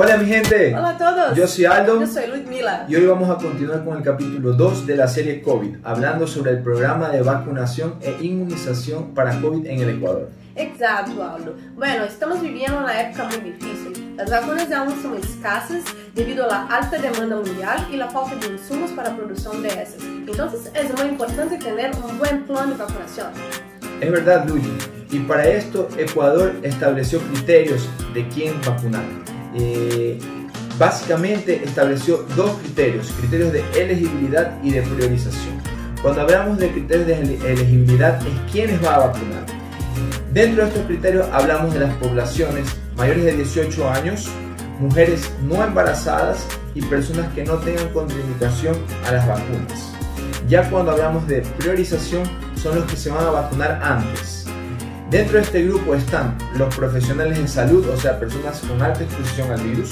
Hola mi gente. Hola a todos. Yo soy Aldo. Yo soy Ludmila. Y hoy vamos a continuar con el capítulo 2 de la serie COVID, hablando sobre el programa de vacunación e inmunización para COVID en el Ecuador. Exacto, Aldo. Bueno, estamos viviendo una época muy difícil. Las vacunas aún son escasas debido a la alta demanda mundial y la falta de insumos para la producción de esas. Entonces es muy importante tener un buen plan de vacunación. Es verdad, Luigi. Y para esto, Ecuador estableció criterios de quién vacunar. Eh, básicamente estableció dos criterios, criterios de elegibilidad y de priorización. Cuando hablamos de criterios de elegibilidad es quiénes va a vacunar. Dentro de estos criterios hablamos de las poblaciones mayores de 18 años, mujeres no embarazadas y personas que no tengan contraindicación a las vacunas. Ya cuando hablamos de priorización son los que se van a vacunar antes. Dentro de este grupo están los profesionales de salud, o sea, personas con alta exposición al virus,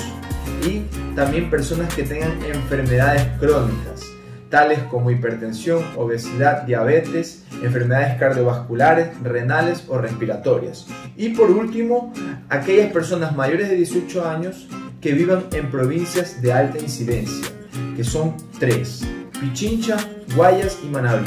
y también personas que tengan enfermedades crónicas, tales como hipertensión, obesidad, diabetes, enfermedades cardiovasculares, renales o respiratorias. Y por último, aquellas personas mayores de 18 años que vivan en provincias de alta incidencia, que son tres, Pichincha, Guayas y Manaví.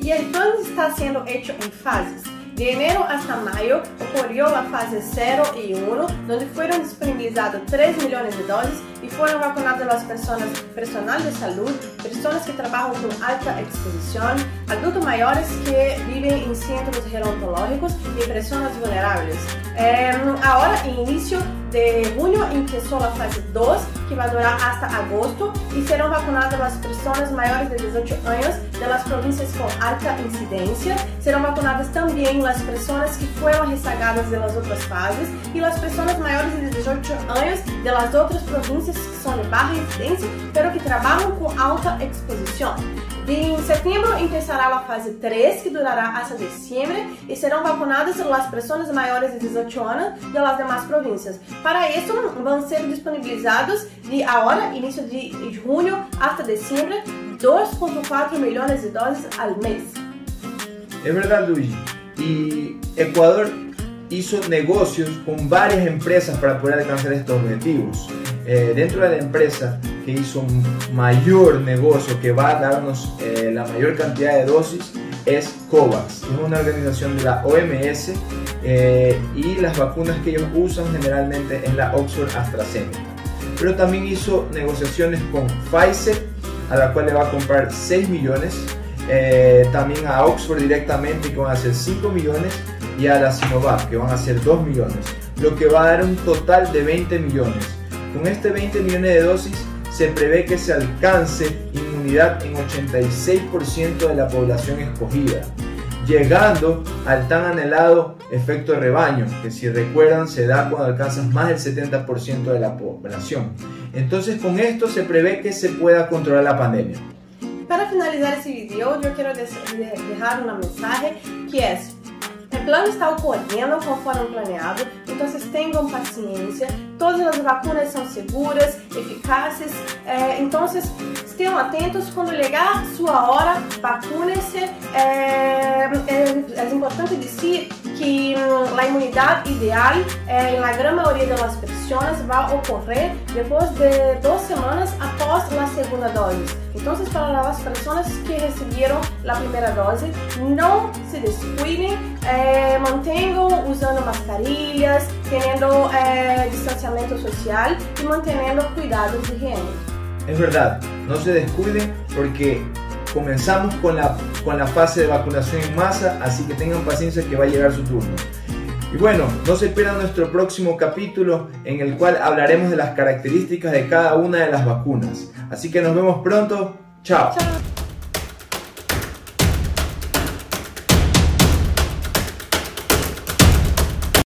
Y el plan está siendo hecho en fases. De enero hasta mayo ocorreu a fase 0 e 1, onde foram disponibilizados 3 milhões de doses e foram vacunadas as pessoas, personal de saúde, pessoas que trabalham com alta exposição, adultos maiores que vivem em centros gerontológicos e pessoas vulneráveis. É, agora, início de junho, iniciou a fase 2, que vai durar até agosto, e serão vacunadas as pessoas maiores de 18 anos das províncias com alta incidência. Serão vacunadas também las personas que fueron rezagadas de las otras fases y las personas mayores de 18 años de las otras provincias que son de baja incidencia, pero que trabajan con alta exposición. En setembro empezará la fase 3, que durará hasta diciembre, y serán vacunadas las personas mayores de 18 años de las demás provincias. Para van a ser disponibilizados de ahora, inicio de junio, hasta diciembre, 2.4 millones de dosis al mes. Es verdad, Luigi. Ecuador hizo negocios con varias empresas para poder alcanzar estos objetivos. Eh, dentro de la empresa que hizo un mayor negocio que va a darnos eh, la mayor cantidad de dosis es COVAX, es una organización de la OMS eh, y las vacunas que ellos usan generalmente es la Oxford AstraZeneca. Pero también hizo negociaciones con Pfizer, a la cual le va a comprar 6 millones, también a Oxford directamente que van a ser 5 millones y a la Sinovac que van a ser 2 millones, lo que va a dar un total de 20 millones. Con este 20 millones de dosis se prevé que se alcance inmunidad en 86% de la población escogida, llegando al tan anhelado efecto rebaño, que si recuerdan se da cuando alcanzas más del 70% de la población. Entonces con esto se prevé que se pueda controlar la pandemia. Para finalizar este video, yo quiero dejar un mensaje que es o plano está ocorrendo conforme planeado, então tenham paciência. Todas as vacinas são seguras, eficazes, eh, então estejam atentos quando chegar sua hora, vacune-se. É, é, é importante dizer que y a imunidade ideal en la gran mayoría de las personas va a ocurrir después de dos semanas após la segunda dose. Entonces, para las personas que recibieron la primera dosis, não se descuidem, eh, usando mascarillas, teniendo eh, distanciamiento social e manteniendo cuidados de higiene. É verdade, não se descuide porque comenzamos con la, con la fase de vacunación en masa, así que tengan paciencia que va a llegar su turno. Y bueno, no se pierdan nuestro próximo capítulo en el cual hablaremos de las características de cada una de las vacunas. Así que nos vemos pronto. Chao. Chao.